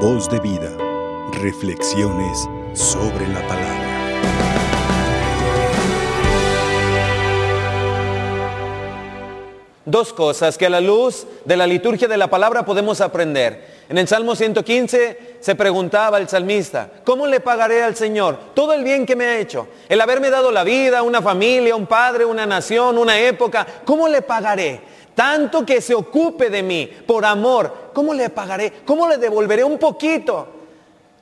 Voz de vida. Reflexiones sobre la palabra. Dos cosas que a la luz de la liturgia de la palabra podemos aprender. En el Salmo 115 se preguntaba el salmista, ¿cómo le pagaré al Señor todo el bien que me ha hecho? El haberme dado la vida, una familia, un padre, una nación, una época, ¿cómo le pagaré? Tanto que se ocupe de mí por amor, ¿cómo le pagaré? ¿Cómo le devolveré un poquito?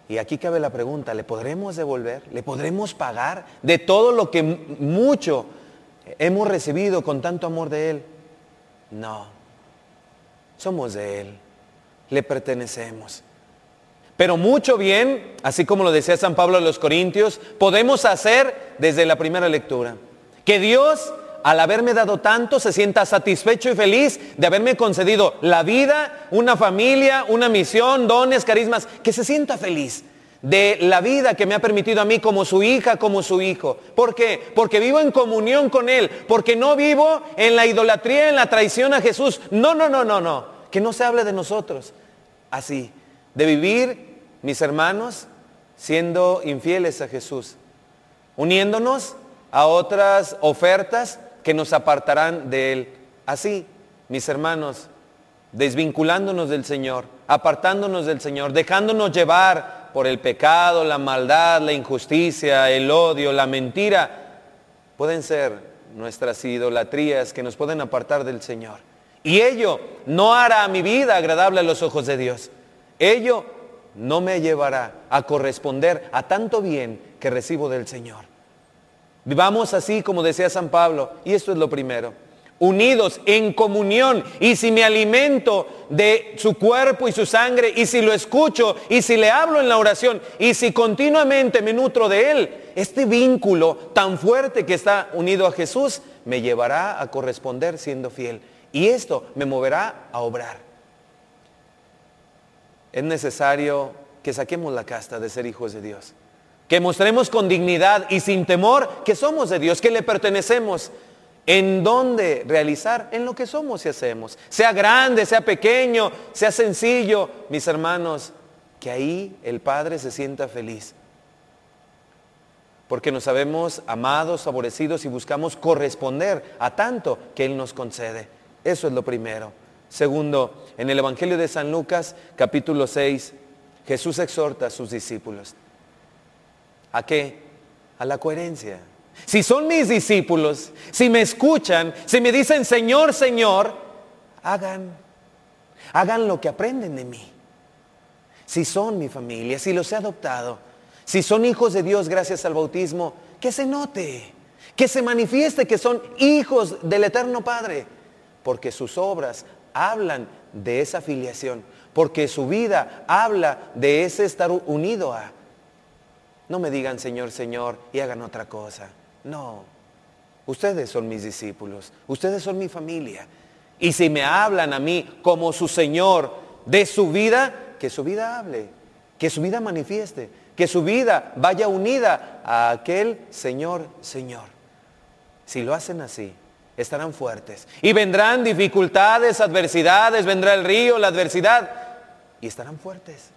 Y aquí cabe la pregunta, ¿le podremos devolver? ¿Le podremos pagar de todo lo que mucho hemos recibido con tanto amor de Él? No, somos de Él, le pertenecemos. Pero mucho bien, así como lo decía San Pablo a los Corintios, podemos hacer desde la primera lectura. Que Dios, al haberme dado tanto, se sienta satisfecho y feliz de haberme concedido la vida, una familia, una misión, dones, carismas, que se sienta feliz de la vida que me ha permitido a mí como su hija, como su hijo. ¿Por qué? Porque vivo en comunión con Él, porque no vivo en la idolatría, en la traición a Jesús. No, no, no, no, no. Que no se hable de nosotros así, de vivir, mis hermanos, siendo infieles a Jesús, uniéndonos a otras ofertas que nos apartarán de Él. Así, mis hermanos, desvinculándonos del Señor, apartándonos del Señor, dejándonos llevar por el pecado, la maldad, la injusticia, el odio, la mentira, pueden ser nuestras idolatrías que nos pueden apartar del Señor. Y ello no hará mi vida agradable a los ojos de Dios. Ello no me llevará a corresponder a tanto bien que recibo del Señor. Vivamos así como decía San Pablo, y esto es lo primero, unidos en comunión, y si me alimento de su cuerpo y su sangre, y si lo escucho, y si le hablo en la oración, y si continuamente me nutro de él, este vínculo tan fuerte que está unido a Jesús me llevará a corresponder siendo fiel. Y esto me moverá a obrar. Es necesario que saquemos la casta de ser hijos de Dios. Que mostremos con dignidad y sin temor que somos de Dios, que le pertenecemos. ¿En dónde realizar? En lo que somos y hacemos. Sea grande, sea pequeño, sea sencillo, mis hermanos, que ahí el Padre se sienta feliz. Porque nos sabemos amados, favorecidos y buscamos corresponder a tanto que Él nos concede. Eso es lo primero. Segundo, en el Evangelio de San Lucas, capítulo 6, Jesús exhorta a sus discípulos. ¿A qué? A la coherencia. Si son mis discípulos, si me escuchan, si me dicen Señor, Señor, hagan, hagan lo que aprenden de mí. Si son mi familia, si los he adoptado, si son hijos de Dios gracias al bautismo, que se note, que se manifieste que son hijos del Eterno Padre porque sus obras hablan de esa filiación, porque su vida habla de ese estar unido a. No me digan Señor, Señor y hagan otra cosa. No, ustedes son mis discípulos, ustedes son mi familia. Y si me hablan a mí como su Señor de su vida, que su vida hable, que su vida manifieste, que su vida vaya unida a aquel Señor, Señor. Si lo hacen así, estarán fuertes. Y vendrán dificultades, adversidades, vendrá el río, la adversidad, y estarán fuertes.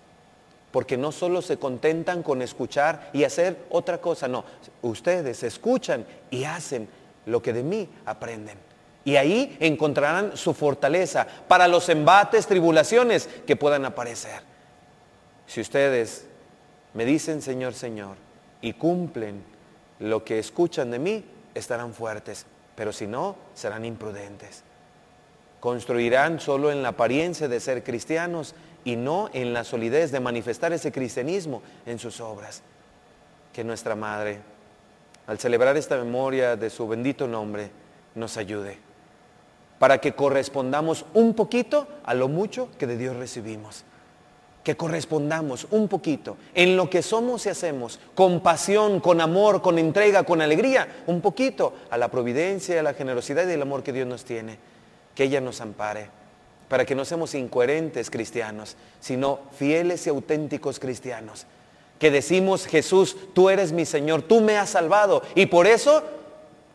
Porque no solo se contentan con escuchar y hacer otra cosa, no, ustedes escuchan y hacen lo que de mí aprenden. Y ahí encontrarán su fortaleza para los embates, tribulaciones que puedan aparecer. Si ustedes me dicen Señor, Señor, y cumplen lo que escuchan de mí, estarán fuertes pero si no, serán imprudentes. Construirán solo en la apariencia de ser cristianos y no en la solidez de manifestar ese cristianismo en sus obras. Que nuestra Madre, al celebrar esta memoria de su bendito nombre, nos ayude para que correspondamos un poquito a lo mucho que de Dios recibimos que correspondamos un poquito en lo que somos y hacemos, con pasión, con amor, con entrega, con alegría, un poquito a la providencia, a la generosidad y el amor que Dios nos tiene que ella nos ampare, para que no seamos incoherentes cristianos, sino fieles y auténticos cristianos, que decimos, Jesús, tú eres mi Señor, tú me has salvado y por eso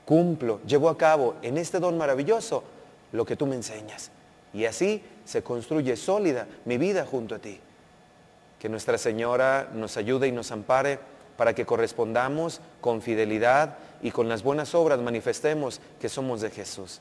cumplo, llevo a cabo en este don maravilloso lo que tú me enseñas. Y así se construye sólida mi vida junto a ti. Que Nuestra Señora nos ayude y nos ampare para que correspondamos con fidelidad y con las buenas obras manifestemos que somos de Jesús.